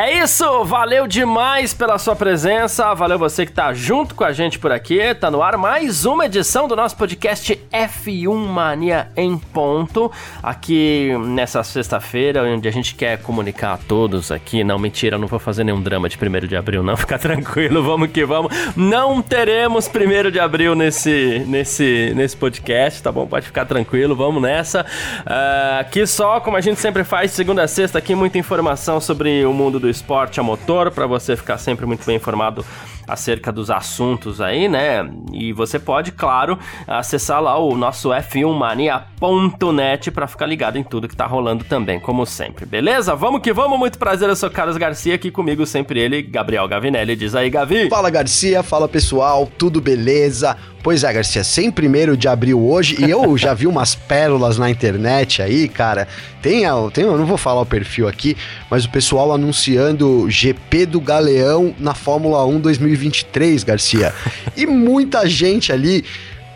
É isso, valeu demais pela sua presença, valeu você que tá junto com a gente por aqui, tá no ar mais uma edição do nosso podcast F1 Mania em ponto, aqui nessa sexta-feira, onde a gente quer comunicar a todos aqui, não, mentira, não vou fazer nenhum drama de 1 de abril não, fica tranquilo, vamos que vamos, não teremos 1 de abril nesse, nesse, nesse podcast, tá bom? Pode ficar tranquilo, vamos nessa, uh, aqui só, como a gente sempre faz, segunda a sexta, aqui muita informação sobre o mundo do esporte a motor, para você ficar sempre muito bem informado acerca dos assuntos aí, né? E você pode, claro, acessar lá o nosso f1mania.net para ficar ligado em tudo que tá rolando também, como sempre. Beleza? Vamos que vamos, muito prazer, eu sou Carlos Garcia, aqui comigo sempre ele, Gabriel Gavinelli. Diz aí, Gavi. Fala, Garcia, fala pessoal, tudo beleza? Pois é, Garcia, sem primeiro de abril hoje, e eu já vi umas pérolas na internet aí, cara. Tem, tem, eu não vou falar o perfil aqui, mas o pessoal anunciando GP do Galeão na Fórmula 1 2023, Garcia. E muita gente ali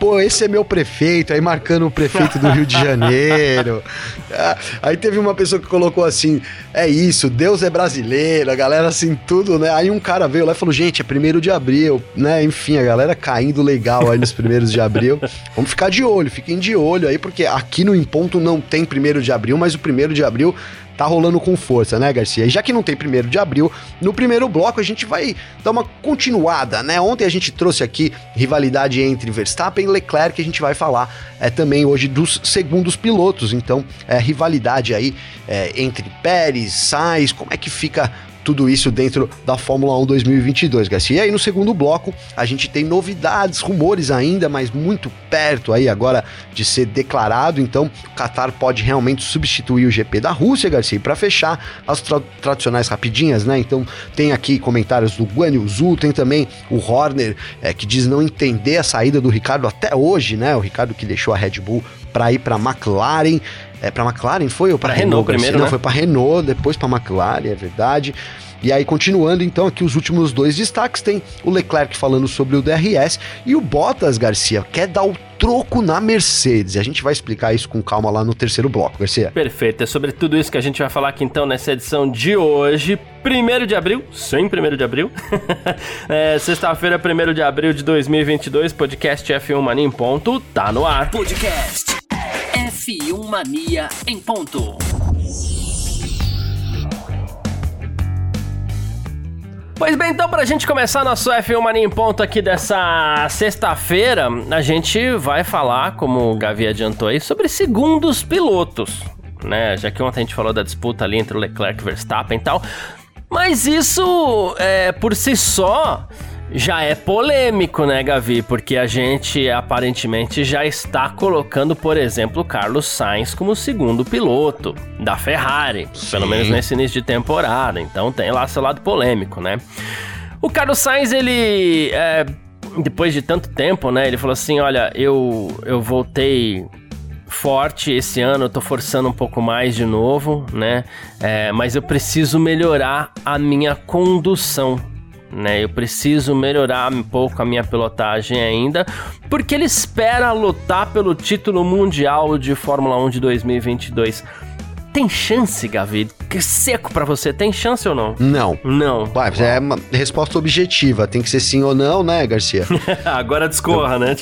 pô, esse é meu prefeito, aí marcando o prefeito do Rio de Janeiro. Ah, aí teve uma pessoa que colocou assim: é isso, Deus é brasileiro, a galera assim, tudo, né? Aí um cara veio lá e falou: gente, é primeiro de abril, né? Enfim, a galera caindo legal aí nos primeiros de abril. Vamos ficar de olho, fiquem de olho aí, porque aqui no Em Ponto não tem primeiro de abril, mas o primeiro de abril tá rolando com força, né, Garcia? E já que não tem primeiro de abril, no primeiro bloco a gente vai dar uma continuada, né? Ontem a gente trouxe aqui rivalidade entre Verstappen e Leclerc, a gente vai falar é, também hoje dos segundos pilotos, então é, rivalidade aí é, entre Pérez, Sainz, como é que fica tudo isso dentro da Fórmula 1 2022, Garcia. E aí no segundo bloco a gente tem novidades, rumores ainda, mas muito perto aí agora de ser declarado. Então o Qatar pode realmente substituir o GP da Rússia, Garcia. E para fechar as tra tradicionais rapidinhas, né? Então tem aqui comentários do Guan Yu Zhu, tem também o Horner é, que diz não entender a saída do Ricardo até hoje, né? O Ricardo que deixou a Red Bull para ir para McLaren. É, para McLaren foi ou para Renault, Renault primeiro? Não, né? foi para Renault, depois para McLaren, é verdade. E aí, continuando então aqui os últimos dois destaques, tem o Leclerc falando sobre o DRS e o Bottas, Garcia, quer dar o troco na Mercedes. E a gente vai explicar isso com calma lá no terceiro bloco, Garcia. Perfeito, é sobre tudo isso que a gente vai falar aqui então nessa edição de hoje. 1 de abril, sim, 1 de abril. é, Sexta-feira, 1 de abril de 2022, podcast F1 Mania em ponto, tá no ar. Podcast F1 Mania em ponto. Pois bem, então pra gente começar nosso F1 Mania em ponto aqui dessa sexta-feira, a gente vai falar, como o Gavi adiantou aí, sobre segundos pilotos, né? Já que ontem a gente falou da disputa ali entre o Leclerc e Verstappen e tal. Mas isso, é, por si só, já é polêmico, né, Gavi? Porque a gente aparentemente já está colocando, por exemplo, o Carlos Sainz como segundo piloto da Ferrari, Sim. pelo menos nesse início de temporada. Então tem lá seu lado polêmico, né? O Carlos Sainz, ele. É, depois de tanto tempo, né? Ele falou assim: olha, eu, eu voltei forte esse ano, eu tô forçando um pouco mais de novo, né? É, mas eu preciso melhorar a minha condução né? Eu preciso melhorar um pouco a minha pilotagem ainda, porque ele espera lutar pelo título mundial de Fórmula 1 de 2022. Tem chance, Gavi? Que seco para você. Tem chance ou não? Não. Não. Vai, é uma resposta objetiva. Tem que ser sim ou não, né, Garcia? agora discorra, Eu... né?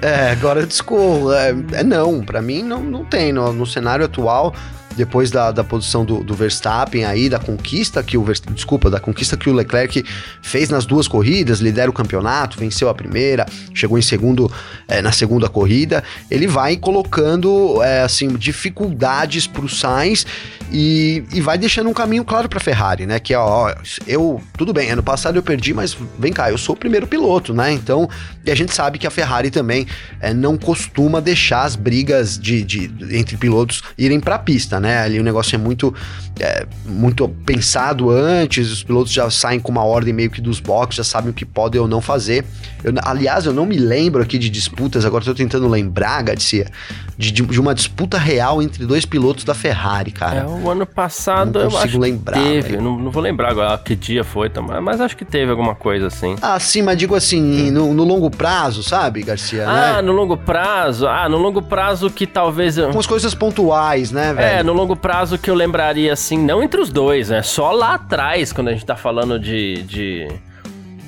é, agora discorro. É, é não. Para mim, não, não tem. No, no cenário atual, depois da, da posição do, do Verstappen aí, da conquista que o desculpa, da conquista que o Leclerc fez nas duas corridas, lidera o campeonato, venceu a primeira, chegou em segundo é, na segunda corrida, ele vai colocando é, assim dificuldades para o Sainz e, e vai deixando um caminho claro para Ferrari, né? Que é, ó, eu tudo bem, ano passado eu perdi, mas vem cá, eu sou o primeiro piloto, né? Então, e a gente sabe que a Ferrari também é, não costuma deixar as brigas de, de entre pilotos irem para a pista, né? Né? Ali o negócio é muito, é, muito pensado antes, os pilotos já saem com uma ordem meio que dos boxes, já sabem o que podem ou não fazer. Eu, aliás, eu não me lembro aqui de disputas, agora estou tentando lembrar, Garcia, de, de, uma disputa real entre dois pilotos da Ferrari, cara. É, o ano passado não consigo lembrar, teve, não, não, vou lembrar agora que dia foi, mas acho que teve alguma coisa assim. Ah, sim, mas digo assim, no, no longo prazo, sabe, Garcia? Ah, né? no longo prazo, ah, no longo prazo que talvez... Com as coisas pontuais, né, velho? É, no longo prazo que eu lembraria assim, não entre os dois, né, só lá atrás, quando a gente tá falando de... de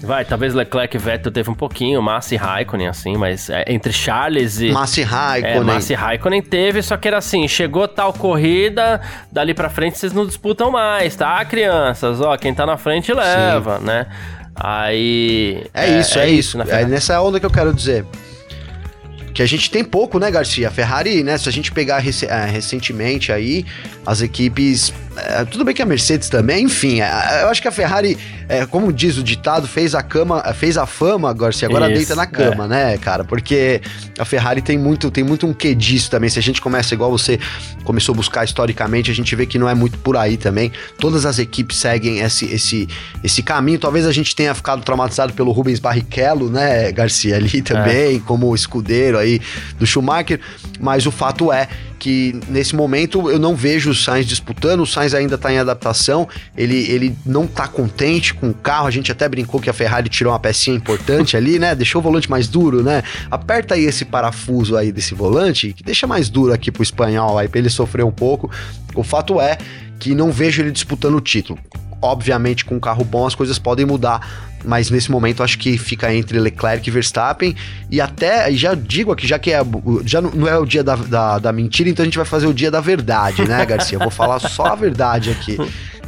Vai, talvez Leclerc e Vettel teve um pouquinho, Massa e Raikkonen, assim, mas é, entre Charles e. Massa e Raikkonen. É, Massa e Raikkonen teve, só que era assim: chegou tal corrida, dali pra frente vocês não disputam mais, tá, crianças? Ó, quem tá na frente leva, Sim. né? Aí. É, é isso, é, é isso. isso é nessa onda que eu quero dizer que a gente tem pouco, né, Garcia? A Ferrari, né? Se a gente pegar rec é, recentemente aí, as equipes. É, tudo bem que a Mercedes também, enfim, é, eu acho que a Ferrari é, como diz o ditado, fez a cama, fez a fama, Garcia, agora Isso, deita na cama, é. né, cara? Porque a Ferrari tem muito, tem muito um quê disso também. Se a gente começa igual você começou a buscar historicamente, a gente vê que não é muito por aí também. Todas as equipes seguem esse, esse, esse caminho. Talvez a gente tenha ficado traumatizado pelo Rubens Barrichello, né, Garcia, ali também, é. como escudeiro aí do Schumacher, mas o fato é que nesse momento eu não vejo o Sainz disputando, o Sainz ainda está em adaptação, ele, ele não está contente com o carro, a gente até brincou que a Ferrari tirou uma pecinha importante ali, né? Deixou o volante mais duro, né? Aperta aí esse parafuso aí desse volante, que deixa mais duro aqui pro espanhol aí, pra ele sofrer um pouco. O fato é que não vejo ele disputando o título. Obviamente, com um carro bom as coisas podem mudar, mas nesse momento acho que fica entre Leclerc e Verstappen. E até, já digo aqui, já que é, já não é o dia da, da, da mentira, então a gente vai fazer o dia da verdade, né, Garcia? Eu vou falar só a verdade aqui.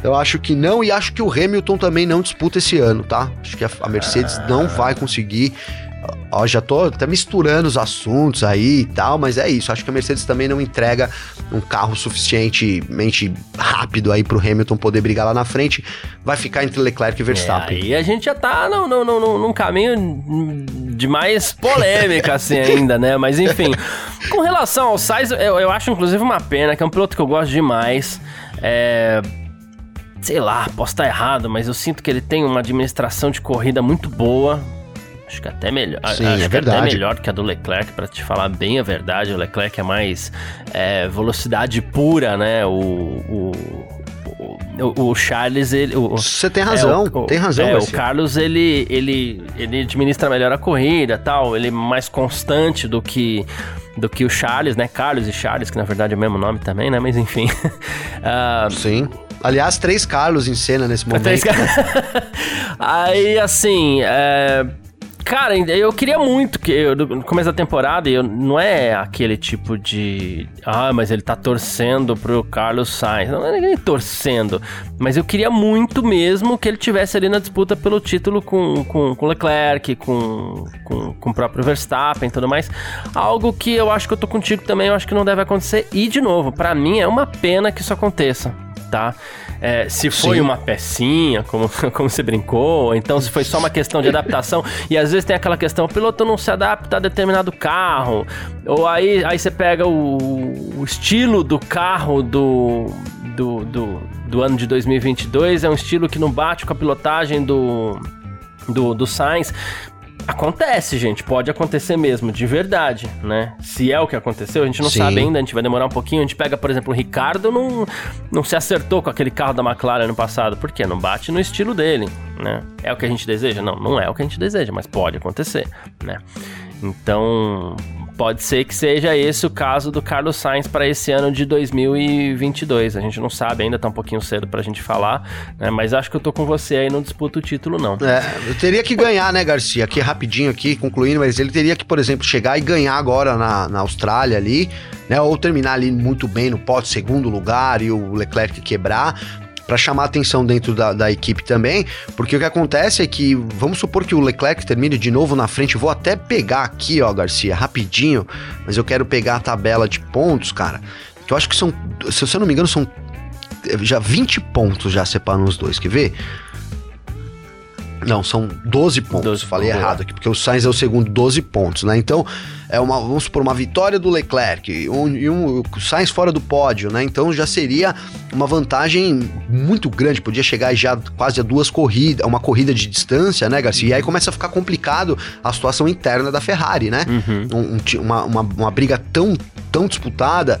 Eu acho que não, e acho que o Hamilton também não disputa esse ano, tá? Acho que a Mercedes não vai conseguir Ó, já tô até misturando os assuntos aí e tal, mas é isso. Acho que a Mercedes também não entrega um carro suficientemente rápido aí pro Hamilton poder brigar lá na frente. Vai ficar entre Leclerc e Verstappen. É, e a gente já tá no, no, no, num caminho de mais polêmica, assim, ainda, né? Mas enfim. Com relação ao Sainz, eu, eu acho inclusive uma pena, que é um piloto que eu gosto demais. É sei lá, posso estar errado, mas eu sinto que ele tem uma administração de corrida muito boa. Acho que até melhor. Sim, acho é que verdade. até melhor que a do Leclerc, para te falar bem a verdade. O Leclerc é mais é, velocidade pura, né? O, o, o, o Charles, ele. Você tem razão, é, o, tem razão. É, o Carlos, ele, ele, ele administra melhor a corrida tal. Ele é mais constante do que do que o Charles, né? Carlos e Charles, que na verdade é o mesmo nome também, né? Mas enfim. uh, Sim. Aliás, três Carlos em cena nesse momento. Três... Aí, assim, é, Cara, eu queria muito que eu, no começo da temporada, eu, não é aquele tipo de. Ah, mas ele tá torcendo pro Carlos Sainz. Não é nem torcendo. Mas eu queria muito mesmo que ele tivesse ali na disputa pelo título com, com, com Leclerc, com, com, com o próprio Verstappen e tudo mais. Algo que eu acho que eu tô contigo também, eu acho que não deve acontecer. E, de novo, para mim é uma pena que isso aconteça tá? É, se foi Sim. uma pecinha, como, como você brincou, ou então se foi só uma questão de adaptação, e às vezes tem aquela questão, o piloto não se adapta a determinado carro, ou aí, aí você pega o, o estilo do carro do, do, do, do ano de 2022, é um estilo que não bate com a pilotagem do do, do Sainz. Acontece, gente, pode acontecer mesmo, de verdade, né? Se é o que aconteceu, a gente não Sim. sabe ainda, a gente vai demorar um pouquinho. A gente pega, por exemplo, o Ricardo não, não se acertou com aquele carro da McLaren no passado, por quê? Não bate no estilo dele, né? É o que a gente deseja? Não, não é o que a gente deseja, mas pode acontecer, né? Então, pode ser que seja esse o caso do Carlos Sainz para esse ano de 2022. A gente não sabe ainda, tá um pouquinho cedo pra gente falar, né? Mas acho que eu tô com você aí, não disputa o título, não. É, eu teria que ganhar, né, Garcia? Aqui rapidinho, aqui, concluindo, mas ele teria que, por exemplo, chegar e ganhar agora na, na Austrália ali, né? Ou terminar ali muito bem no pote, segundo lugar, e o Leclerc quebrar, para chamar atenção dentro da, da, equipe também, porque o que acontece é que, vamos supor que o Leclerc termine de novo na frente, vou até pegar aqui, ó, Garcia, rapidinho, mas eu quero pegar a tabela de pontos, cara, que eu acho que são, se eu não me engano, são já 20 pontos já separam os dois, quer ver? Não, são 12 pontos. 12, Falei boa. errado aqui, porque o Sainz é o segundo, 12 pontos, né? Então, é uma, vamos supor, uma vitória do Leclerc um, e um, o Sainz fora do pódio, né? Então já seria uma vantagem muito grande, podia chegar já quase a duas corridas, uma corrida de distância, né, Garcia? E aí começa a ficar complicado a situação interna da Ferrari, né? Uhum. Um, uma, uma, uma briga tão, tão disputada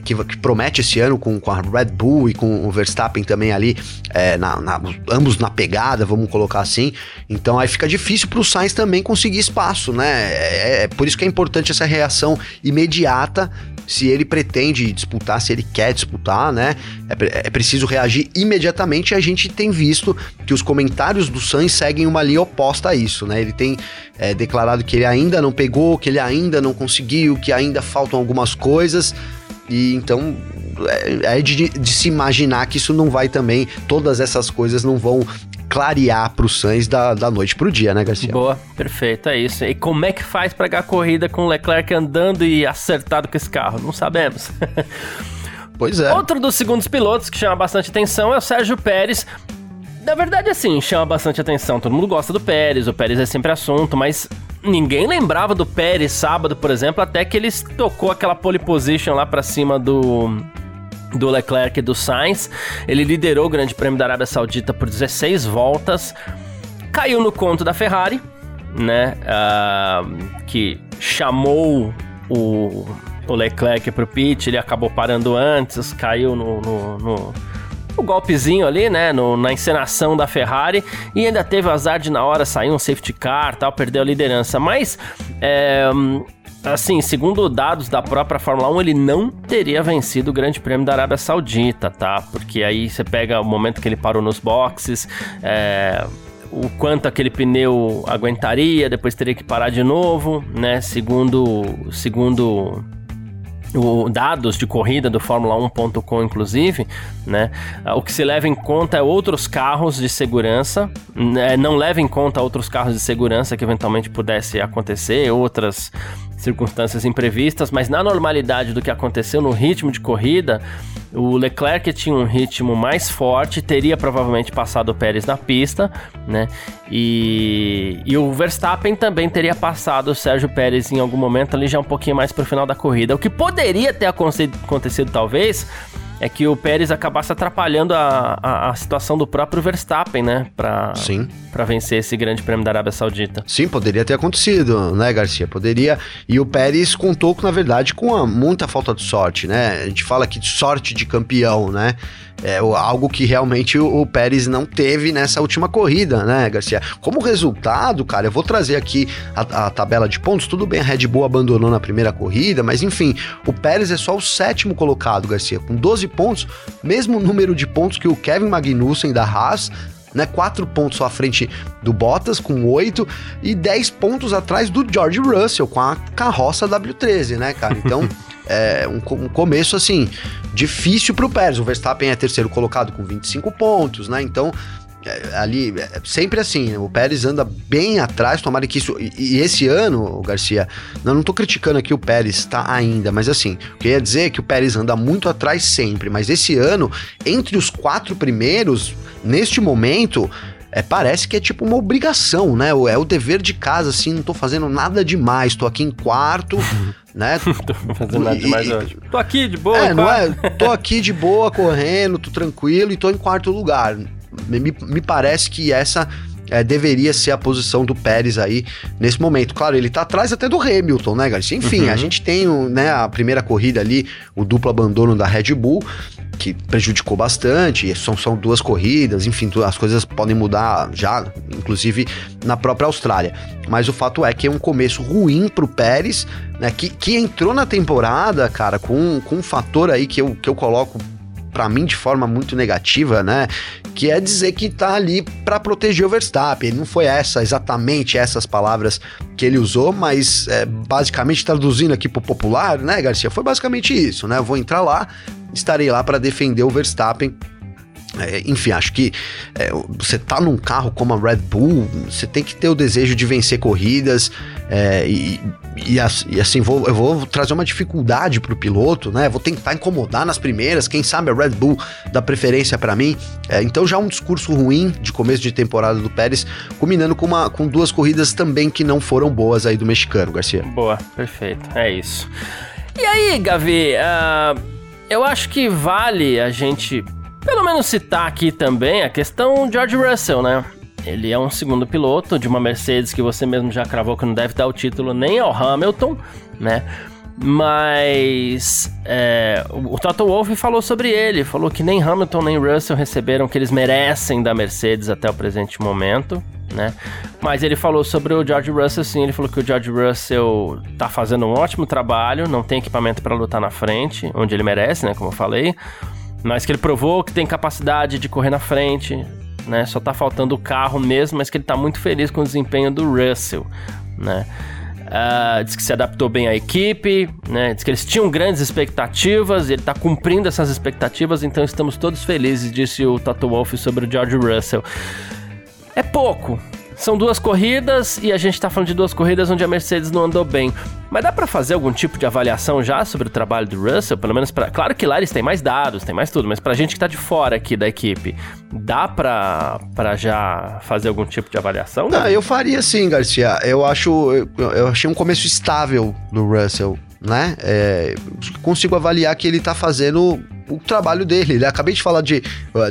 que, que, promete esse ano com, com, a Red Bull e com o Verstappen também ali, é, na, na, ambos na pegada, vamos colocar assim. Então aí fica difícil para o Sainz também conseguir espaço, né? É, é, por isso que é importante essa reação imediata. Se ele pretende disputar, se ele quer disputar, né? É, é preciso reagir imediatamente. E a gente tem visto que os comentários do Sainz seguem uma linha oposta a isso, né? Ele tem é, declarado que ele ainda não pegou, que ele ainda não conseguiu, que ainda faltam algumas coisas. E então é, é de, de, se imaginar que isso não vai também, todas essas coisas não vão clarear pro Sainz da, da noite pro dia, né, Garcia? Boa, perfeito, é isso. E como é que faz pra ganhar corrida com o Leclerc andando e acertado com esse carro? Não sabemos. Pois é. Outro dos segundos pilotos que chama bastante atenção é o Sérgio Pérez. Na verdade, assim, chama bastante atenção. Todo mundo gosta do Pérez, o Pérez é sempre assunto, mas ninguém lembrava do Pérez sábado, por exemplo, até que ele tocou aquela pole position lá para cima do do Leclerc e do Sainz. Ele liderou o Grande Prêmio da Arábia Saudita por 16 voltas. Caiu no conto da Ferrari, né? Uh, que chamou o, o Leclerc pro pit, ele acabou parando antes, caiu no, no, no o golpezinho ali, né, no, na encenação da Ferrari e ainda teve o azar de na hora sair um safety car, tal, perdeu a liderança, mas é, assim, segundo dados da própria Fórmula 1, ele não teria vencido o Grande Prêmio da Arábia Saudita, tá? Porque aí você pega o momento que ele parou nos boxes, é, o quanto aquele pneu aguentaria, depois teria que parar de novo, né? Segundo, segundo o, dados de corrida do Fórmula 1.com, inclusive, né? O que se leva em conta é outros carros de segurança, né? não leva em conta outros carros de segurança que eventualmente pudesse acontecer, outras circunstâncias imprevistas, mas na normalidade do que aconteceu no ritmo de corrida, o Leclerc tinha um ritmo mais forte, teria provavelmente passado o Pérez na pista, né? E, e o Verstappen também teria passado o Sérgio Pérez em algum momento ali já um pouquinho mais para o final da corrida. O que poderia ter acontecido talvez é que o Pérez acabasse atrapalhando a, a, a situação do próprio Verstappen, né? Pra, Sim. Pra vencer esse grande prêmio da Arábia Saudita. Sim, poderia ter acontecido, né, Garcia? Poderia. E o Pérez contou, na verdade, com a, muita falta de sorte, né? A gente fala aqui de sorte de campeão, né? É algo que realmente o, Pérez não teve nessa última corrida, né, Garcia? Como resultado, cara, eu vou trazer aqui a, a, tabela de pontos. Tudo bem, a Red Bull abandonou na primeira corrida, mas enfim, o Pérez é só o sétimo colocado, Garcia, com 12 pontos, mesmo número de pontos que o Kevin Magnussen da Haas né? Quatro pontos à frente do Bottas, com oito, e dez pontos atrás do George Russell, com a carroça W13, né, cara? Então, é um, um começo, assim, difícil para o Pérez. O Verstappen é terceiro colocado com 25 pontos, né? Então, é, ali, é, sempre assim, o Pérez anda bem atrás, tomara que isso. E, e esse ano, Garcia, não, não tô criticando aqui o Pérez, tá ainda, mas assim, o que eu ia dizer é que o Pérez anda muito atrás sempre, mas esse ano, entre os quatro primeiros, neste momento, é, parece que é tipo uma obrigação, né? É o dever de casa, assim, não tô fazendo nada demais, tô aqui em quarto, né? tô fazendo nada demais e, hoje. Tô aqui de boa, É, não é? Tô aqui de boa, correndo, tô tranquilo e tô em quarto lugar. Me, me parece que essa é, deveria ser a posição do Pérez aí nesse momento. Claro, ele tá atrás até do Hamilton, né, Garcia? Enfim, uhum. a gente tem né, a primeira corrida ali, o duplo abandono da Red Bull, que prejudicou bastante, são, são duas corridas, enfim, as coisas podem mudar já, inclusive na própria Austrália. Mas o fato é que é um começo ruim pro Pérez, né, que, que entrou na temporada, cara, com, com um fator aí que eu, que eu coloco para mim de forma muito negativa, né? Que é dizer que tá ali para proteger o Verstappen. Não foi essa exatamente essas palavras que ele usou, mas é, basicamente traduzindo aqui pro popular, né, Garcia? Foi basicamente isso, né? Eu vou entrar lá, estarei lá para defender o Verstappen É, enfim, acho que é, você tá num carro como a Red Bull, você tem que ter o desejo de vencer corridas é, e, e, assim, vou, eu vou trazer uma dificuldade pro piloto, né? Vou tentar incomodar nas primeiras, quem sabe a Red Bull dá preferência para mim. É, então já um discurso ruim de começo de temporada do Pérez, combinando com, uma, com duas corridas também que não foram boas aí do mexicano, Garcia. Boa, perfeito, é isso. E aí, Gavi, uh, eu acho que vale a gente pelo menos citar aqui também a questão George Russell, né? Ele é um segundo piloto de uma Mercedes que você mesmo já cravou que não deve dar o título nem ao Hamilton, né? Mas é, o Toto Wolff falou sobre ele, falou que nem Hamilton nem Russell receberam o que eles merecem da Mercedes até o presente momento, né? Mas ele falou sobre o George Russell, sim, ele falou que o George Russell tá fazendo um ótimo trabalho, não tem equipamento para lutar na frente, onde ele merece, né? Como eu falei. Mas que ele provou que tem capacidade de correr na frente, né? Só tá faltando o carro mesmo, mas que ele tá muito feliz com o desempenho do Russell, né? Uh, diz que se adaptou bem à equipe, né? Diz que eles tinham grandes expectativas, ele está cumprindo essas expectativas, então estamos todos felizes, disse o Toto Wolff sobre o George Russell. É pouco, são duas corridas e a gente tá falando de duas corridas onde a Mercedes não andou bem. Mas dá para fazer algum tipo de avaliação já sobre o trabalho do Russell? Pelo menos para. Claro que lá eles têm mais dados, tem mais tudo, mas pra gente que tá de fora aqui da equipe, dá pra, pra já fazer algum tipo de avaliação? Não, eu faria sim, Garcia. Eu acho. Eu achei um começo estável do Russell né? É, consigo avaliar que ele tá fazendo o trabalho dele. Né? Acabei de falar de,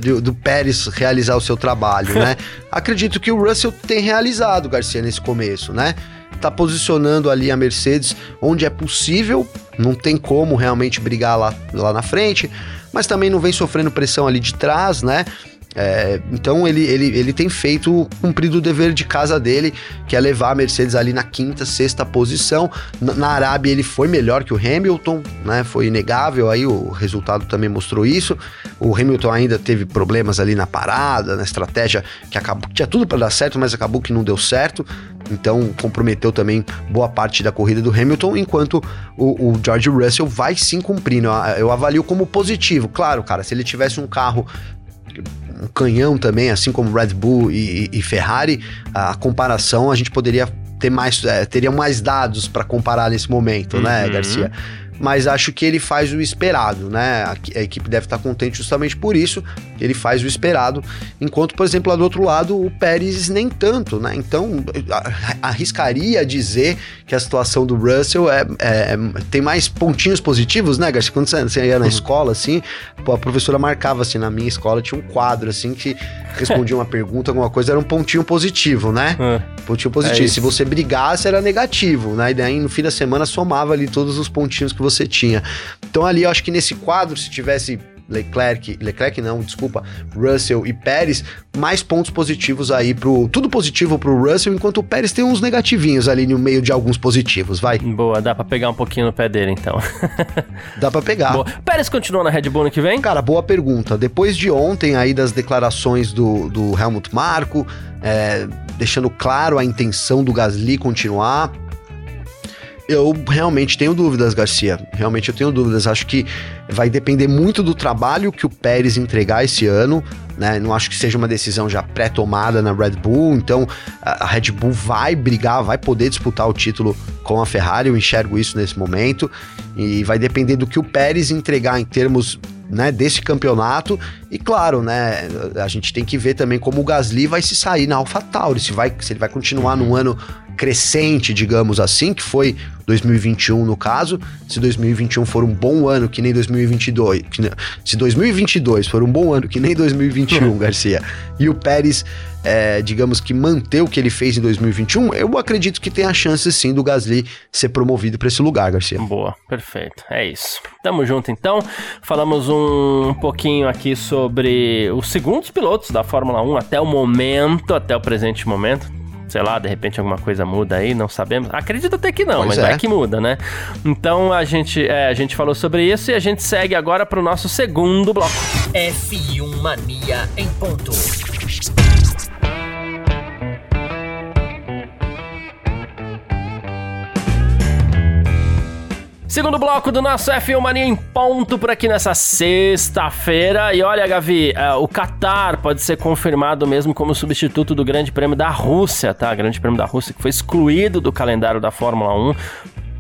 de, do Pérez realizar o seu trabalho, né? Acredito que o Russell tem realizado, Garcia, nesse começo, né? Tá posicionando ali a Mercedes onde é possível, não tem como realmente brigar lá, lá na frente, mas também não vem sofrendo pressão ali de trás, né? É, então ele, ele, ele tem feito, cumprido o dever de casa dele, que é levar a Mercedes ali na quinta, sexta posição. Na, na Arábia ele foi melhor que o Hamilton, né? Foi inegável, aí o resultado também mostrou isso. O Hamilton ainda teve problemas ali na parada, na estratégia, que acabou, tinha tudo para dar certo, mas acabou que não deu certo. Então comprometeu também boa parte da corrida do Hamilton, enquanto o, o George Russell vai sim cumprindo. Eu avalio como positivo. Claro, cara, se ele tivesse um carro um canhão também, assim como Red Bull e, e Ferrari, a comparação a gente poderia ter mais, é, teria mais dados para comparar nesse momento, né, uhum. né, Garcia? Mas acho que ele faz o esperado, né? A, a, equipe deve estar contente justamente por isso, ele faz o esperado, enquanto, por exemplo, lá do outro lado, o Pérez nem tanto, né? Então, arriscaria dizer que a situação do Russell é, é tem mais pontinhos positivos, né, Garcia? Quando você, você ia na uhum. escola, assim, a professora marcava, assim, na minha escola tinha um quadro, assim, que respondia uma pergunta, alguma coisa, era um pontinho positivo, né? Uhum. Pontinho positivo. É Se você brigasse, era negativo, né? E daí, no fim da semana, somava ali todos os pontinhos que você você tinha. Então ali eu acho que nesse quadro, se tivesse Leclerc, Leclerc não, desculpa, Russell e Pérez, mais pontos positivos aí pro. Tudo positivo pro Russell, enquanto o Pérez tem uns negativinhos ali no meio de alguns positivos, vai. Boa, dá pra pegar um pouquinho no pé dele então. dá pra pegar. Boa. Pérez continua na Red Bull no que vem? Cara, boa pergunta. Depois de ontem aí das declarações do, do Helmut Marko, é, deixando claro a intenção do Gasly continuar eu realmente tenho dúvidas, Garcia. Realmente eu tenho dúvidas. Acho que vai depender muito do trabalho que o Pérez entregar esse ano. Né? Não acho que seja uma decisão já pré-tomada na Red Bull. Então a Red Bull vai brigar, vai poder disputar o título com a Ferrari. Eu enxergo isso nesse momento. E vai depender do que o Pérez entregar em termos né, desse campeonato. E claro, né, a gente tem que ver também como o Gasly vai se sair na AlphaTauri, se vai se ele vai continuar num ano crescente, digamos assim, que foi 2021 no caso. Se 2021 for um bom ano que nem 2022, que, se 2022 for um bom ano que nem 2021, Garcia, e o Pérez, é, digamos que manter o que ele fez em 2021, eu acredito que tem a chance sim do Gasly ser promovido para esse lugar, Garcia. Boa, perfeito. É isso. Tamo junto então. Falamos um pouquinho aqui sobre os segundos pilotos da Fórmula 1 até o momento, até o presente momento sei lá, de repente alguma coisa muda aí, não sabemos. Acredito até que não, pois mas é. vai que muda, né? Então a gente, é, a gente falou sobre isso e a gente segue agora para o nosso segundo bloco. F1 Mania em ponto. Segundo bloco do nosso F1 Mania em ponto por aqui nessa sexta-feira. E olha, Gavi, uh, o Qatar pode ser confirmado mesmo como substituto do Grande Prêmio da Rússia, tá? Grande Prêmio da Rússia que foi excluído do calendário da Fórmula 1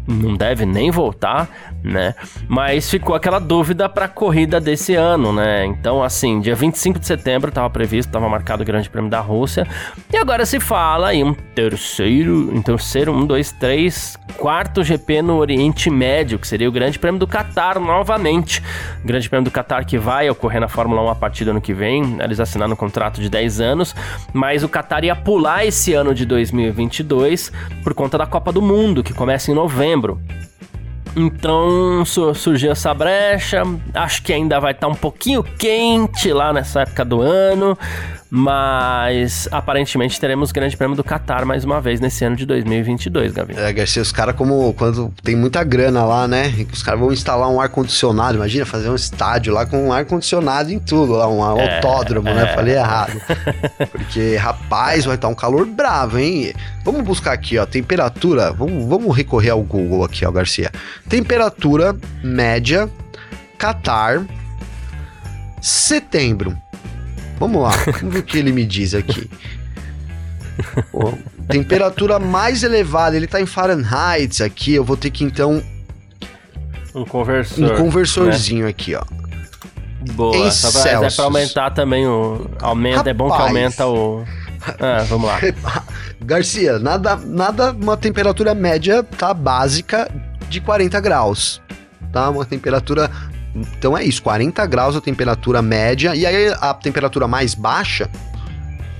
não deve nem voltar, né? Mas ficou aquela dúvida para a corrida desse ano, né? Então, assim, dia 25 de setembro estava previsto, estava marcado o Grande Prêmio da Rússia, e agora se fala em um terceiro, em terceiro, um, dois, três, quarto GP no Oriente Médio, que seria o Grande Prêmio do Catar novamente. O Grande Prêmio do Catar que vai ocorrer na Fórmula 1 a partir do ano que vem, eles assinaram um contrato de 10 anos, mas o Catar ia pular esse ano de 2022 por conta da Copa do Mundo, que começa em novembro. Então surgiu essa brecha. Acho que ainda vai estar tá um pouquinho quente lá nessa época do ano. Mas aparentemente teremos o Grande Prêmio do Qatar mais uma vez nesse ano de 2022, Gavi. É, Garcia, os caras, como quando tem muita grana lá, né? Os caras vão instalar um ar-condicionado. Imagina fazer um estádio lá com um ar-condicionado em tudo, lá, um é, autódromo, né? é, né? Falei errado. Porque, rapaz, vai estar um calor bravo, hein? Vamos buscar aqui, ó, temperatura. Vamos, vamos recorrer ao Google aqui, ó, Garcia. Temperatura média, Qatar, setembro. Vamos lá, vamos ver o que ele me diz aqui. temperatura mais elevada, ele tá em Fahrenheit aqui, eu vou ter que então... Um conversor. Um conversorzinho né? aqui, ó. Boa, em só pra, é pra aumentar também o... Aumenta, Rapaz, é bom que aumenta o... Ah, vamos lá. Garcia, nada, nada, uma temperatura média, tá, básica de 40 graus, tá? Uma temperatura então é isso, 40 graus a temperatura média. E aí a temperatura mais baixa.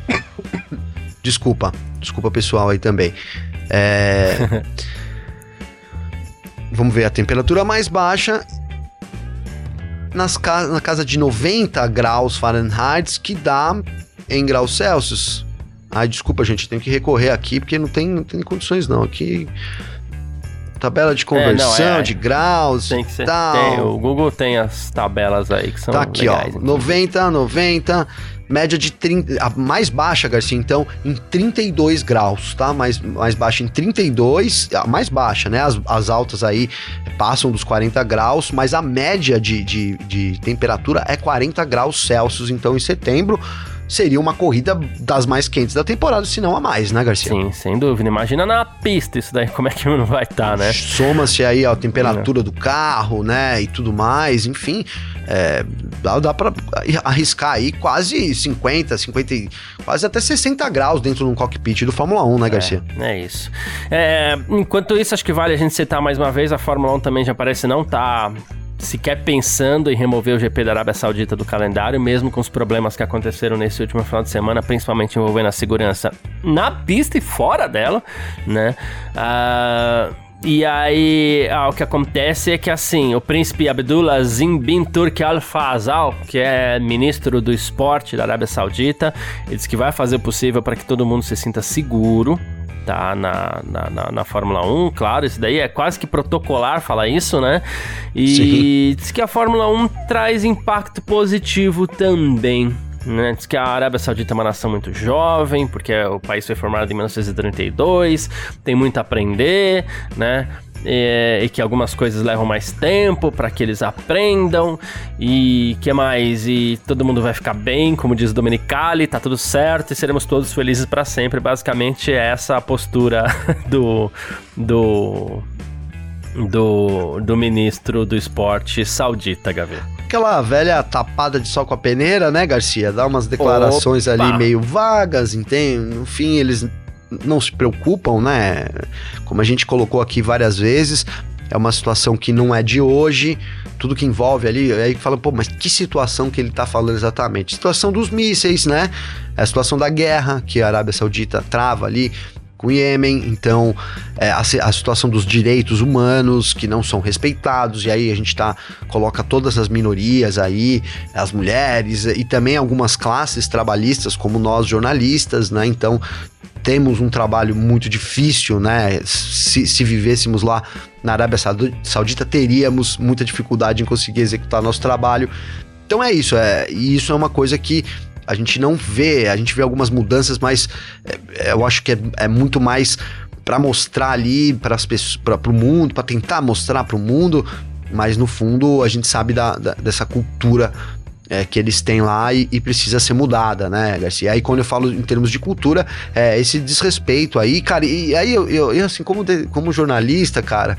desculpa, desculpa pessoal aí também. É... Vamos ver a temperatura mais baixa. Nas ca... Na casa de 90 graus Fahrenheit, que dá em graus Celsius. Ai, desculpa, gente, tenho que recorrer aqui porque não tem, não tem condições não. Aqui tabela de conversão, é, não, é, de graus tem que ser, tal. Tem, o Google tem as tabelas aí que são Tá aqui, legais, ó, 90, 90, média de 30, a mais baixa, Garcia, então, em 32 graus, tá? Mais, mais baixa em 32, a mais baixa, né? As, as altas aí passam dos 40 graus, mas a média de, de, de temperatura é 40 graus Celsius, então, em setembro seria uma corrida das mais quentes da temporada, se não a mais, né, Garcia? Sim, sem dúvida. Imagina na pista isso daí, como é que não vai estar, tá, né? Soma-se aí a temperatura é. do carro, né, e tudo mais, enfim, é, dá, dá pra arriscar aí quase 50, 50, quase até 60 graus dentro de um cockpit do Fórmula 1, né, Garcia? É, é isso. É, enquanto isso, acho que vale a gente citar mais uma vez, a Fórmula 1 também já parece não tá sequer pensando em remover o GP da Arábia Saudita do calendário, mesmo com os problemas que aconteceram nesse último final de semana, principalmente envolvendo a segurança na pista e fora dela, né? Uh, e aí, ah, o que acontece é que, assim, o príncipe Abdullah bin Turki Al Fazal, que é ministro do esporte da Arábia Saudita, ele disse que vai fazer o possível para que todo mundo se sinta seguro, tá na, na, na, na, Fórmula 1, claro, isso daí é quase que protocolar falar isso, né? E Sim. diz que a Fórmula 1 traz impacto positivo também. Né? Diz que a Arábia Saudita é uma nação muito jovem, porque o país foi formado em 1932, tem muito a aprender, né? e, e, que algumas coisas levam mais tempo para que eles aprendam e que mais e todo mundo vai ficar bem, como diz Domenicali, tá tudo certo e seremos todos felizes para sempre. Basicamente é essa a postura do do do, do ministro do esporte saudita, Gavi. Aquela velha tapada de sol com a peneira, né, Garcia? Dá umas declarações Opa. ali meio vagas, entende? No fim, eles não se preocupam, né? Como a gente colocou aqui várias vezes, é uma situação que não é de hoje, tudo que envolve ali, aí fala, pô, mas que situação que ele tá falando exatamente? Situação dos mísseis, né? É a situação da guerra que a Arábia Saudita trava ali com o Iêmen, então é, a, a, situação dos direitos humanos que não são respeitados, e aí a gente tá, coloca todas as minorias aí, as mulheres e também algumas classes trabalhistas, como nós jornalistas, né? Então temos um trabalho muito difícil, né? Se, se vivêssemos lá na Arábia Saudita, teríamos muita dificuldade em conseguir executar nosso trabalho. Então é isso, é, e isso é uma coisa que a gente não vê, a gente vê algumas mudanças, mas é, eu acho que é, é muito mais para mostrar ali para as pessoas, para o mundo, para tentar mostrar para o mundo, mas no fundo a gente sabe da, da dessa cultura é, que eles têm lá e, e, precisa ser mudada, né, Garcia? Aí, quando eu falo em termos de cultura, é esse desrespeito aí, cara, e, aí eu, eu, eu assim, como, de, como jornalista, cara,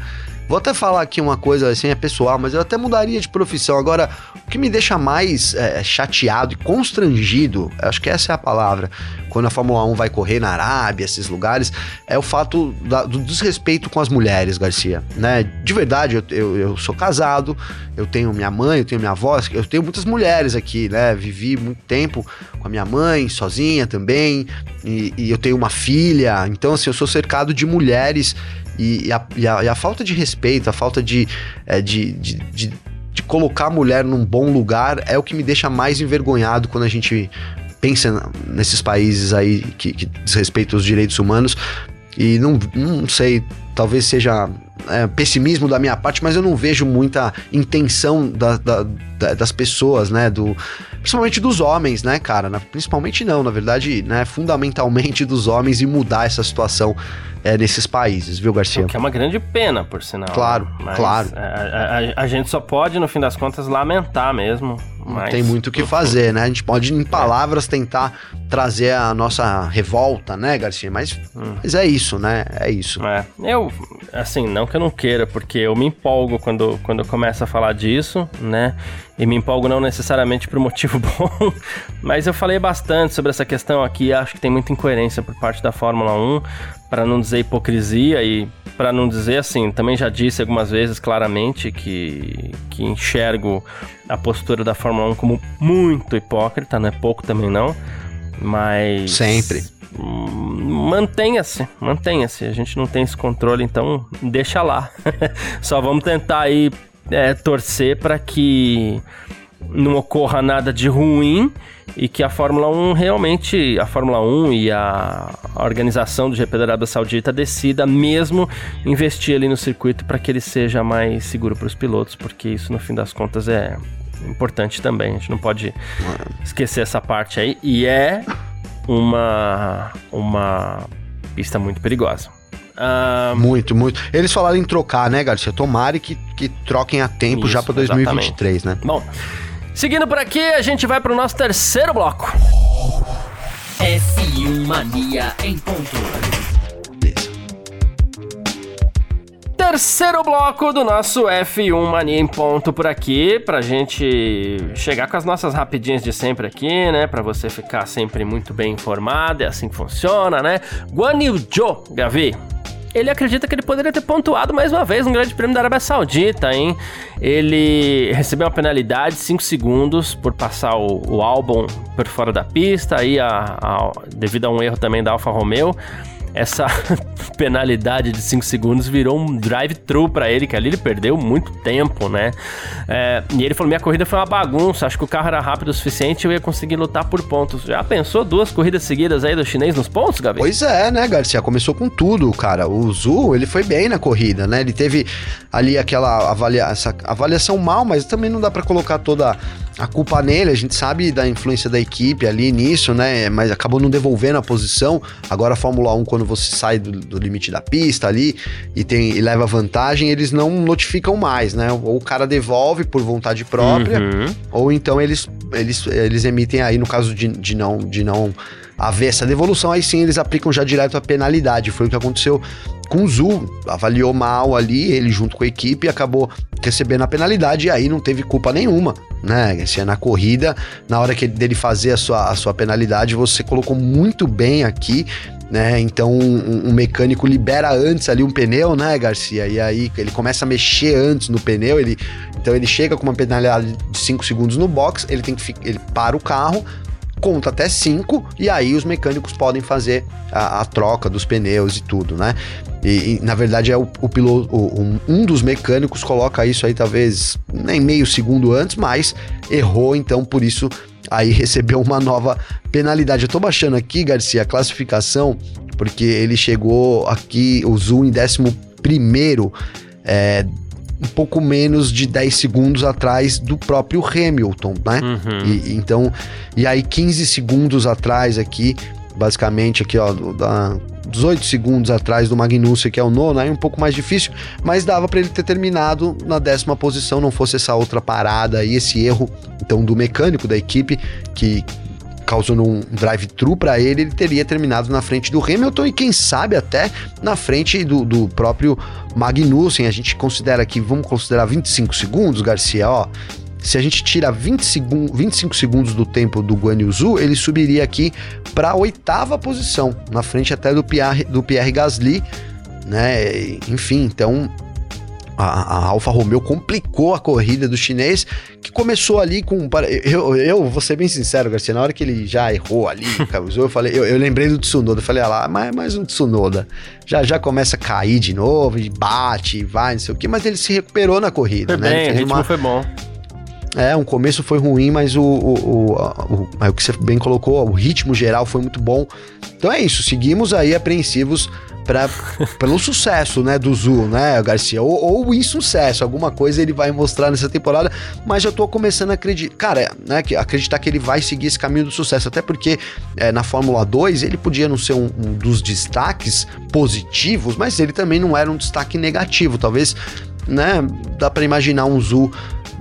Vou até falar aqui uma coisa assim, é pessoal, mas eu até mudaria de profissão. Agora, o que me deixa mais é, chateado e constrangido, acho que essa é a palavra, quando a Fórmula 1 vai correr na Arábia, esses lugares, é o fato da, do desrespeito com as mulheres, Garcia. Né? De verdade, eu, eu, eu, sou casado, eu tenho minha mãe, eu tenho minha avó, eu tenho muitas mulheres aqui, né? Vivi muito tempo com a minha mãe, sozinha também, e, e eu tenho uma filha, então assim, eu sou cercado de mulheres e, e, a, e, a, e a, falta de respeito, a falta de, é, de, de, de, de, colocar a mulher num bom lugar é o que me deixa mais envergonhado quando a gente pensa nesses países aí que, que desrespeitam os direitos humanos. E não, não sei, talvez seja é, pessimismo da minha parte, mas eu não vejo muita intenção da, da, da, das pessoas, né? Do, principalmente dos homens, né, cara? Principalmente não, na verdade, né? Fundamentalmente dos homens e mudar essa situação é, nesses países, viu, Garcia? Que é uma grande pena, por sinal. Claro, Mas claro. A, a, a, gente só pode, no fim das contas, lamentar mesmo. Não tem muito o que fazer, né? A gente pode, em palavras, tentar trazer a nossa revolta, né, Garcia? Mas, hum. mas é isso, né? É isso. É. Eu, assim, não que eu não queira, porque eu me empolgo quando, quando eu começo a falar disso, né? E me empolgo não necessariamente por motivo bom, mas eu falei bastante sobre essa questão aqui. Acho que tem muita incoerência por parte da Fórmula 1 para não dizer hipocrisia e para não dizer assim, também já disse algumas vezes claramente que, que enxergo a postura da Fórmula 1 como muito hipócrita, não é pouco também não, mas sempre mantenha-se, mantenha-se. A gente não tem esse controle, então deixa lá. Só vamos tentar aí é, torcer para que não ocorra nada de ruim e que a Fórmula 1 realmente, a Fórmula 1 e a organização do GP da Arábia Saudita decida mesmo investir ali no circuito para que ele seja mais seguro para os pilotos, porque isso no fim das contas é importante também. A gente não pode esquecer essa parte aí e é uma uma pista muito perigosa. Uh... Muito, muito. Eles falaram em trocar, né, Garcia? Tomara que, que troquem a tempo Isso, já para 2023, exatamente. né? Bom, Seguindo por aqui, a gente vai para o nosso terceiro bloco. F1 Mania em ponto. Terceiro bloco do nosso F1 Mania em ponto por aqui, pra gente chegar com as nossas rapidinhas de sempre aqui, né? Pra você ficar sempre muito bem informado, é assim que funciona, né? Guan Yu Gavi, ele acredita que ele poderia ter pontuado mais uma vez no Grande Prêmio da Arábia Saudita, hein? Ele recebeu uma penalidade de 5 segundos por passar o, o álbum por fora da pista, aí a, a, devido a um erro também da Alfa Romeo essa penalidade de 5 segundos virou um drive-thru para ele, que ali ele perdeu muito tempo, né? É, e ele falou: minha corrida foi uma bagunça, acho que o carro era rápido o suficiente e eu ia conseguir lutar por pontos. Já pensou duas corridas seguidas aí do chinês nos pontos, Gabi? Pois é, né, Garcia? Começou com tudo, cara. O Zu, ele foi bem na corrida, né? Ele teve ali aquela avalia avaliação mal, mas também não dá para colocar toda a culpa nele, a gente sabe da influência da equipe ali nisso, né? Mas acabou não devolvendo a posição. Agora a Fórmula 1, quando você sai do, do limite da pista ali e, tem, e leva vantagem, eles não notificam mais, né? Ou o cara devolve por vontade própria, uhum. ou então eles, eles, eles emitem aí, no caso de, de não. De não haver essa devolução, aí sim eles aplicam já direto a penalidade. Foi o que aconteceu com o Zu. Avaliou mal ali, ele junto com a equipe, acabou recebendo a penalidade e aí não teve culpa nenhuma, né? Se é na corrida, na hora que dele fazer a sua, a sua penalidade, você colocou muito bem aqui. Né? Então um, um, mecânico libera antes ali um pneu, né, Garcia? E aí ele começa a mexer antes no pneu, ele então ele chega com uma penalidade de 5 segundos no box, ele tem que ele para o carro, conta até 5 e aí os mecânicos podem fazer a, a troca dos pneus e tudo, né? E, e na verdade é o, o piloto, o, um, um dos mecânicos coloca isso aí talvez nem meio segundo antes, mas errou, então por isso aí recebeu uma nova penalidade. Eu tô baixando aqui, Garcia, a classificação, porque ele chegou aqui, o Zoom em 11 primeiro, é, um pouco menos de 10 segundos atrás do próprio Hamilton, né? Uhum. E, então, e aí 15 segundos atrás aqui, basicamente aqui, ó, da, 18 segundos atrás do Magnussen, que é o nono, aí um pouco mais difícil, mas dava para ele ter terminado na décima posição, não fosse essa outra parada e esse erro, então, do mecânico da equipe, que causando um drive-thru para ele, ele teria terminado na frente do Hamilton e quem sabe até na frente do, do próprio Magnussen. A gente considera aqui, vamos considerar 25 segundos, Garcia, ó. Se a gente tira 20 segun 25 segundos do tempo do Guan Yu ele subiria aqui para a oitava posição, na frente até do Pierre, do Pierre Gasly, né? Enfim, então a, a, Alfa Romeo complicou a corrida do chinês, que começou ali com. Eu, eu vou ser bem sincero, Garcia, na hora que ele já errou ali, eu falei, eu, eu, lembrei do Tsunoda, eu falei, ah lá, mais, mais um Tsunoda. Já, já começa a cair de novo, e bate, vai, não sei o que, mas ele se recuperou na corrida, foi né? Bem, o ritmo uma... foi bom. É, um começo foi ruim, mas o, o, o, o, o que você bem colocou, o ritmo geral foi muito bom. Então é isso, seguimos aí apreensivos pra, pelo sucesso, né, do Zu, né, Garcia? Ou, ou insucesso, alguma coisa ele vai mostrar nessa temporada, mas já tô começando a acreditar, cara, né, que, acreditar que ele vai seguir esse caminho do sucesso, até porque é, na Fórmula 2 ele podia não ser um, um dos destaques positivos, mas ele também não era um destaque negativo, talvez, né, dá para imaginar um Zu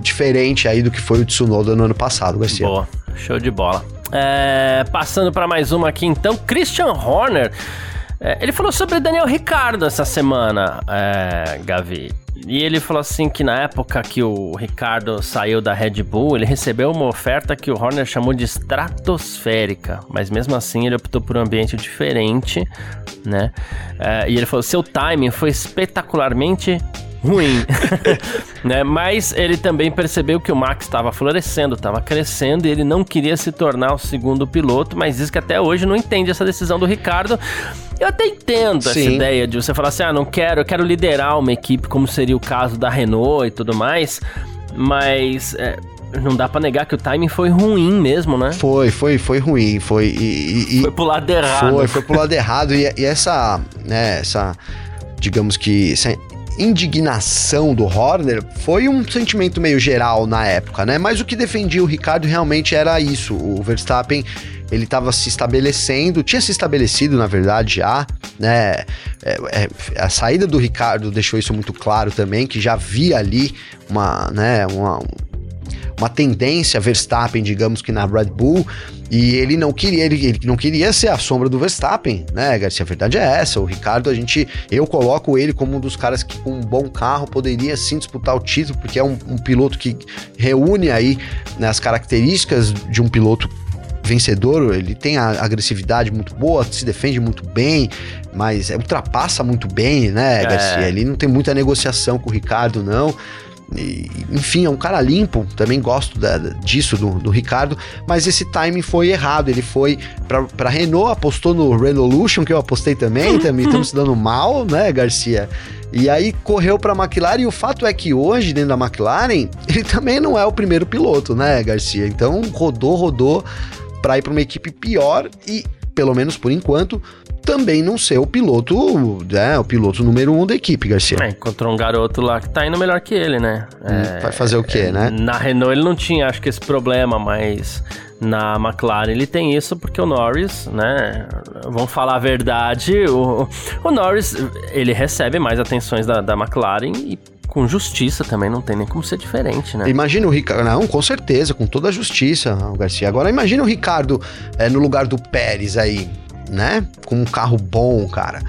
diferente aí do que foi o Tsunoda no ano passado, Garcia. Boa, show de bola. É, passando para mais uma aqui então, Christian Horner é, ele falou sobre Daniel Ricardo essa semana, é, Gavi. E ele falou assim que na época que o Ricardo saiu da Red Bull, ele recebeu uma oferta que o Horner chamou de estratosférica, mas mesmo assim ele optou por um ambiente diferente, né? É, e ele falou: seu timing foi espetacularmente ruim, né? Mas ele também percebeu que o Max estava florescendo, estava crescendo e ele não queria se tornar o segundo piloto, mas diz que até hoje não entende essa decisão do Ricardo. Eu até entendo Sim. essa ideia de você falar assim, ah, não quero, eu quero liderar uma equipe, como seria o caso da Renault e tudo mais, mas é, não dá para negar que o timing foi ruim mesmo, né? Foi, foi, foi ruim, foi e, e foi pro lado errado. Foi, foi pro lado errado e, e, essa, né, essa digamos que essa indignação do Horner foi um sentimento meio geral na época, né? Mas o que defendia o Ricardo realmente era isso. O Verstappen ele estava se estabelecendo, tinha se estabelecido na verdade já, né? É, é, a saída do Ricardo deixou isso muito claro também, que já havia ali uma, né, uma, uma tendência Verstappen, digamos que na Red Bull, e ele não queria, ele, ele, não queria ser a sombra do Verstappen, né, Garcia? A verdade é essa. O Ricardo, a gente, eu coloco ele como um dos caras que com um bom carro poderia sim disputar o título, porque é um, um piloto que reúne aí né, as características de um piloto vencedor, ele tem a agressividade muito boa, se defende muito bem, mas ultrapassa muito bem, né, Garcia? É. Ele não tem muita negociação com o Ricardo, não. E, enfim, é um cara limpo, também gosto da, disso do, do, Ricardo, mas esse timing foi errado. Ele foi para Renault, apostou no Revolution, que eu apostei também, também estamos se dando mal, né, Garcia? E aí correu para a McLaren e o fato é que hoje dentro da McLaren ele também não é o primeiro piloto, né, Garcia? Então rodou, rodou para ir para uma equipe pior e pelo menos por enquanto também não ser o piloto, né, o piloto número um da equipe, Garcia. É, encontrou um garoto lá que tá indo melhor que ele, né? Hum, é, vai fazer o quê, é, né? Na Renault ele não tinha, acho que esse problema, mas na McLaren ele tem isso porque o Norris, né? Vamos falar a verdade, o, o Norris ele recebe mais atenções da, da McLaren e com justiça também, não tem nem como ser diferente, né? Imagina o Ricardo. Não, com certeza, com toda a justiça, o Garcia. Agora imagina o Ricardo é, no lugar do Pérez aí né? Com um carro bom, cara.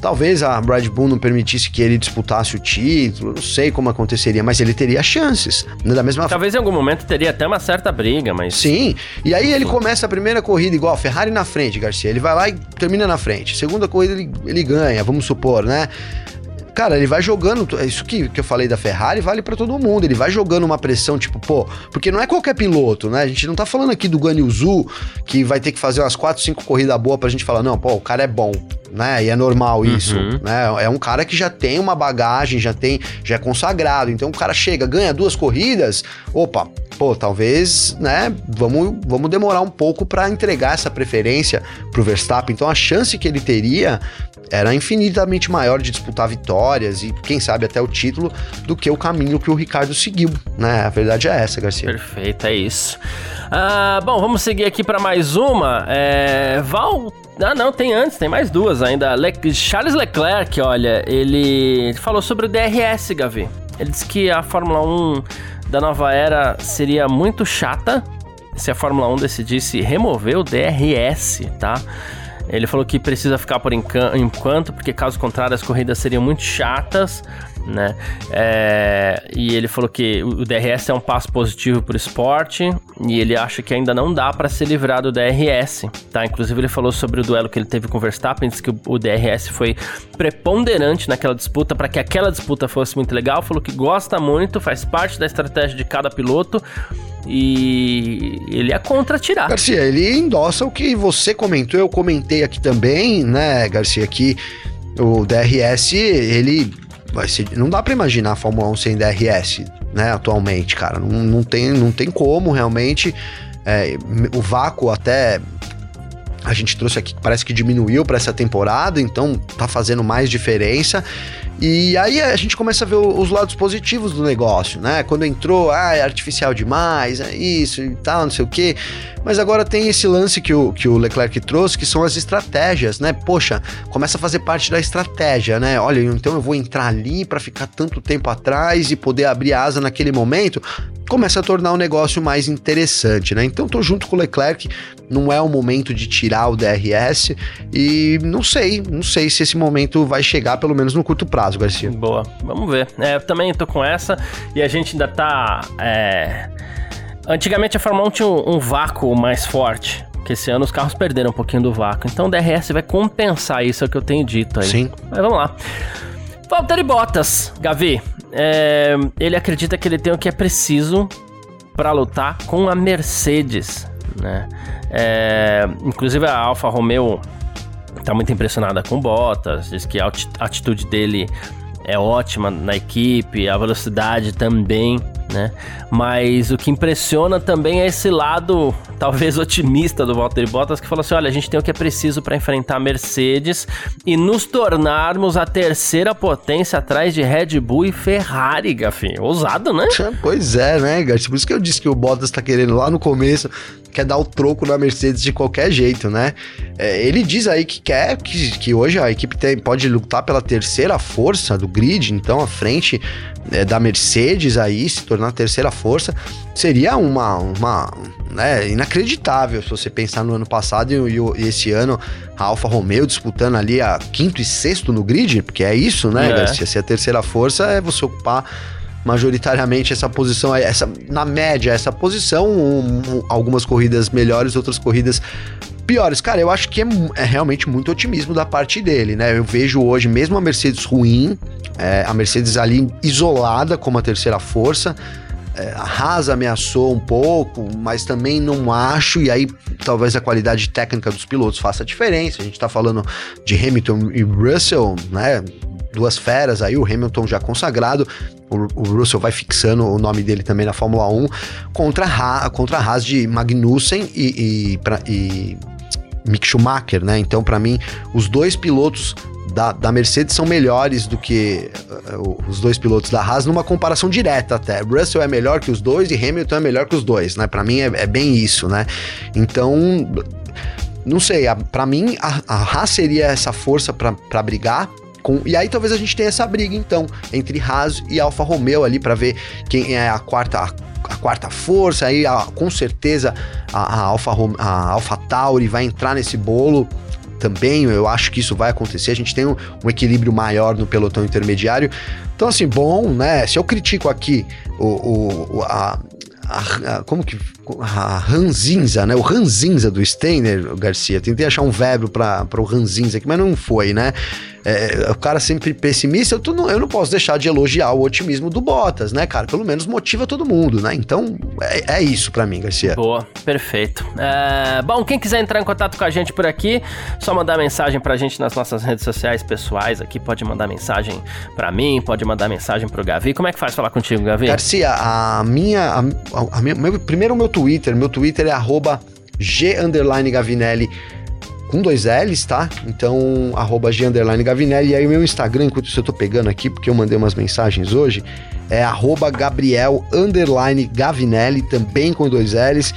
Talvez a Red Bull não permitisse que ele disputasse o título, não sei como aconteceria, mas ele teria chances. Né? Da mesma Talvez em algum momento teria até uma certa briga, mas. Sim, e aí ele começa a primeira corrida igual, Ferrari na frente, Garcia. Ele vai lá e termina na frente. Segunda corrida ele, ele ganha, vamos supor, né? Cara, ele vai jogando. Isso que, que eu falei da Ferrari vale para todo mundo. Ele vai jogando uma pressão, tipo, pô, porque não é qualquer piloto, né? A gente não tá falando aqui do Guanyu que vai ter que fazer umas 4, 5 corridas boas pra gente falar, não, pô, o cara é bom né? E é normal uhum. isso, uhum. né? É um cara que já tem uma bagagem, já tem, já é consagrado. Então o cara chega, ganha duas corridas, opa, pô, talvez, né? Vamos, vamos demorar um pouco para entregar essa preferência pro Verstappen. Então a chance que ele teria era infinitamente maior de disputar vitórias e quem sabe até o título do que o caminho que o Ricardo seguiu, né? A verdade é essa, Garcia. Perfeito, é isso. Ah, bom, vamos seguir aqui para mais uma. É, Val Ah, não, tem antes, tem mais duas ainda. Le Charles Leclerc, olha, ele falou sobre o DRS, Gavi. Ele disse que a Fórmula 1 da nova era seria muito chata se a Fórmula 1 decidisse remover o DRS, tá? Ele falou que precisa ficar por enquanto, porque caso contrário as corridas seriam muito chatas né? É, e ele falou que o DRS é um passo positivo para o esporte e ele acha que ainda não dá para se livrar do DRS, tá? Inclusive ele falou sobre o duelo que ele teve com o Verstappen, disse que o DRS foi preponderante naquela disputa para que aquela disputa fosse muito legal, falou que gosta muito, faz parte da estratégia de cada piloto e ele é contra tirar. Garcia, ele endossa o que você comentou, eu comentei aqui também, né, Garcia, que o DRS, ele vai ser, não dá para imaginar a Fórmula 1 sem DRS, né, atualmente, cara. Não, não, tem, não tem como realmente. É, o vácuo até a gente trouxe aqui parece que diminuiu para essa temporada, então tá fazendo mais diferença. E aí a gente começa a ver os lados positivos do negócio, né? Quando entrou, ah, é artificial demais, é isso e tal, não sei o quê. Mas agora tem esse lance que o, que o Leclerc trouxe, que são as estratégias, né? Poxa, começa a fazer parte da estratégia, né? Olha, então eu vou entrar ali para ficar tanto tempo atrás e poder abrir asa naquele momento começa a tornar o negócio mais interessante, né? Então tô junto com o Leclerc, não é o momento de tirar o DRS e não sei, não sei se esse momento vai chegar pelo menos no curto prazo, Garcia. Boa, vamos ver. É, eu também tô com essa e a gente ainda tá. É... Antigamente a Fórmula 1 tinha um, um vácuo mais forte. Que esse ano os carros perderam um pouquinho do vácuo. Então o DRS vai compensar isso, é o que eu tenho dito aí. Sim. Mas vamos lá. Valtteri Bottas, Gavi. É, ele acredita que ele tem o que é preciso para lutar com a Mercedes, né? É, inclusive a Alfa Romeo tá muito impressionada com Bottas, diz que a atitude dele é ótima na equipe, a velocidade também né? Mas o que impressiona também é esse lado, talvez otimista do Valtteri Bottas, que falou assim: olha, a gente tem o que é preciso para enfrentar a Mercedes e nos tornarmos a terceira potência atrás de Red Bull e Ferrari, Gafinho. Ousado, né? Pois é, né, Garcia? Por isso que eu disse que o Bottas tá querendo lá no começo, quer dar o troco na Mercedes de qualquer jeito, né? É, ele diz aí que quer, que, que hoje a equipe tem, pode lutar pela terceira força do grid, então à frente é, da Mercedes aí, se tornar a terceira força, seria uma, uma né, inacreditável se você pensar no ano passado e, e, esse ano a Alfa Romeo disputando ali a quinto e sexto no grid, porque é isso, né, é. Garcia? Se a terceira força é você ocupar majoritariamente essa posição, essa na média, essa posição, um, algumas corridas melhores, outras corridas piores. Cara, eu acho que é, é, realmente muito otimismo da parte dele, né? Eu vejo hoje, mesmo a Mercedes ruim, é, a Mercedes ali isolada como a terceira força. É, a Haas ameaçou um pouco, mas também não acho, e aí talvez a qualidade técnica dos pilotos faça a diferença. A gente tá falando de Hamilton e Russell, né? Duas feras aí, o Hamilton já consagrado, o, Russell vai fixando o nome dele também na Fórmula 1, contra a, contra a Haas de Magnussen e, e, pra, e Mick Schumacher, né? Então, para mim, os dois pilotos da, da, Mercedes são melhores do que uh, os dois pilotos da Haas numa comparação direta até. Russell é melhor que os dois e Hamilton é melhor que os dois, né? Para mim é, é, bem isso, né? Então, não sei, para mim a, a Haas seria essa força para brigar. Com, e aí talvez a gente tenha essa briga então entre Haas e Alfa Romeo ali para ver quem é a quarta a quarta força, aí a, com certeza a, a, Alpha, a Alpha Tauri vai entrar nesse bolo também, eu acho que isso vai acontecer. A gente tem um, um, equilíbrio maior no pelotão intermediário. Então, assim, bom, né? Se eu critico aqui o, o a, a, a, como que a ranzinza, né? O ranzinza do Steiner, Garcia. Tentei achar um verbo para o ranzinza aqui, mas não foi, né? é, o cara sempre pessimista, eu, não, eu não posso deixar de elogiar o otimismo do Bottas, né, cara? Pelo menos motiva todo mundo, né? Então, é, é isso para mim, Garcia. Boa, perfeito. É, bom, quem quiser entrar em contato com a gente por aqui, só mandar mensagem pra gente nas nossas redes sociais pessoais aqui, pode mandar mensagem para mim, pode mandar mensagem pro Gavi. Como é que faz falar contigo, Gavi? Garcia, a minha, a, a minha meu, primeiro o meu Twitter, meu Twitter é arroba G Gavinelli com dois L's, tá? Então, arroba G Gavinelli. E aí o meu Instagram, enquanto isso eu tô pegando aqui, porque eu mandei umas mensagens hoje, é arroba Gabriel Gavinelli, também com dois L's.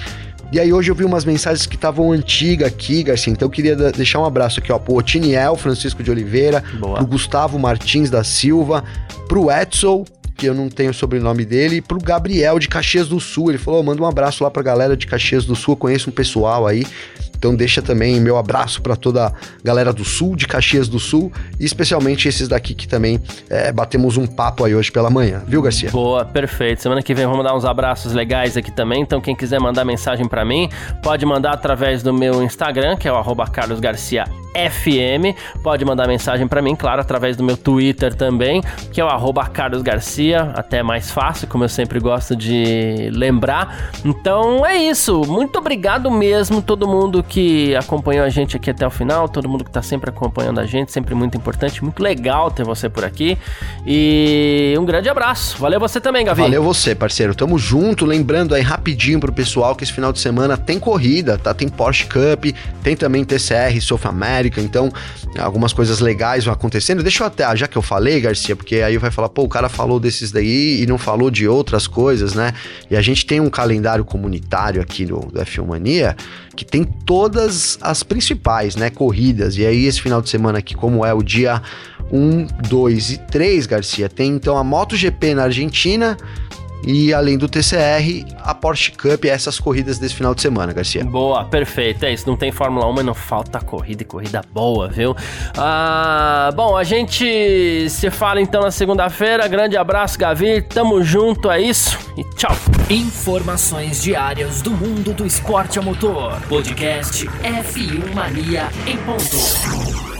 E aí hoje eu vi umas mensagens que estavam antigas aqui, Garcia, então eu queria deixar um abraço aqui, ó, pro Otiniel Francisco de Oliveira, Boa. pro Gustavo Martins da Silva, pro Edson, que eu não tenho o sobrenome dele, e pro Gabriel de Caxias do Sul. Ele falou: oh, manda um abraço lá pra galera de Caxias do Sul, eu conheço um pessoal aí. Então deixa também meu abraço para toda a galera do Sul, de Caxias do Sul, e especialmente esses daqui que também é, batemos um papo aí hoje pela manhã, viu, Garcia? Boa, perfeito. Semana que vem vamos dar uns abraços legais aqui também. Então quem quiser mandar mensagem para mim, pode mandar através do meu Instagram, que é o @carlosgarcia FM. Pode mandar mensagem para mim, claro, através do meu Twitter também, que é o arroba Carlos Garcia, até mais fácil, como eu sempre gosto de lembrar. Então é isso. Muito obrigado mesmo, todo mundo que acompanhou a gente aqui até o final, todo mundo que tá sempre acompanhando a gente, sempre muito importante, muito legal ter você por aqui. E um grande abraço. Valeu você também, Gavi. Valeu você, parceiro. Tamo junto. Lembrando aí rapidinho pro pessoal que esse final de semana tem corrida, tá? Tem Porsche Cup, tem também TCR, South Então algumas coisas legais vão acontecendo. Deixa eu até, já que eu falei, Garcia, porque aí vai falar, pô, o cara falou desses daí e não falou de outras coisas, né? E a gente tem um calendário comunitário aqui no do F1 Mania que tem todas as principais, né, corridas. E aí esse final de semana aqui, como é o dia 1, 2 e 3, Garcia, tem então a MotoGP na Argentina, e além do TCR, a Porsche Cup e essas corridas desse final de semana, Garcia. Boa, perfeito. É isso. Não tem Fórmula 1, mas não falta corrida e corrida boa, viu? Ah, bom, a gente se fala então na segunda-feira. Grande abraço, Gavi. Tamo junto, é isso. E tchau. Informações diárias do mundo do esporte a motor. Podcast F1 Mania em ponto.